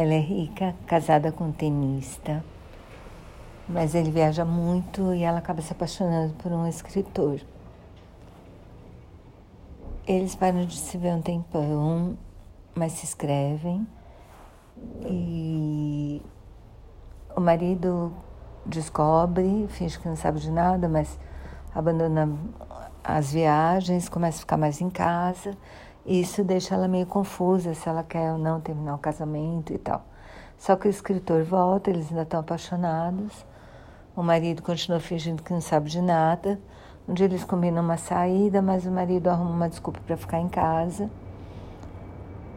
Ela é rica, casada com um tenista, mas ele viaja muito e ela acaba se apaixonando por um escritor. Eles param de se ver um tempão, mas se escrevem. E o marido descobre, finge que não sabe de nada, mas abandona as viagens, começa a ficar mais em casa. Isso deixa ela meio confusa se ela quer ou não terminar o casamento e tal. Só que o escritor volta, eles ainda estão apaixonados. O marido continua fingindo que não sabe de nada. Um dia eles combinam uma saída, mas o marido arruma uma desculpa para ficar em casa.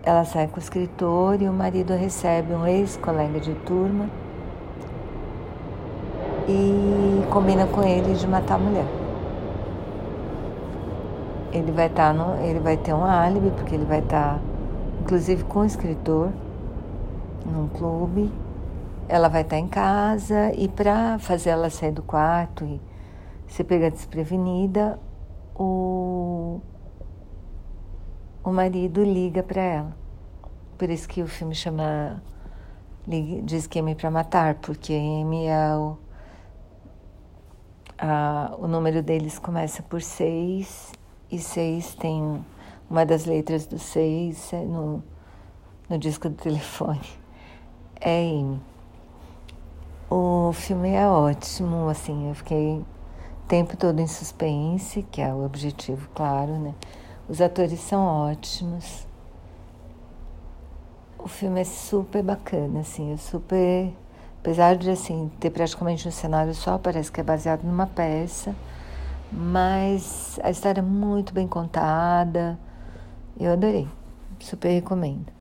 Ela sai com o escritor e o marido recebe um ex-colega de turma e combina com ele de matar a mulher. Ele vai estar tá ele vai ter um álibi porque ele vai estar, tá, inclusive com o escritor, num clube. Ela vai estar tá em casa e para fazer ela sair do quarto e se pegar desprevenida, o, o marido liga para ela. Por isso que o filme chama Diz que para matar, porque M é o, o número deles começa por seis e seis tem uma das letras do seis é no, no disco do telefone. É M. O filme é ótimo, assim, eu fiquei tempo todo em suspense, que é o objetivo, claro, né? Os atores são ótimos. O filme é super bacana, assim, é super. Apesar de assim, ter praticamente um cenário só, parece que é baseado numa peça, mas a história é muito bem contada. Eu adorei. Super recomendo.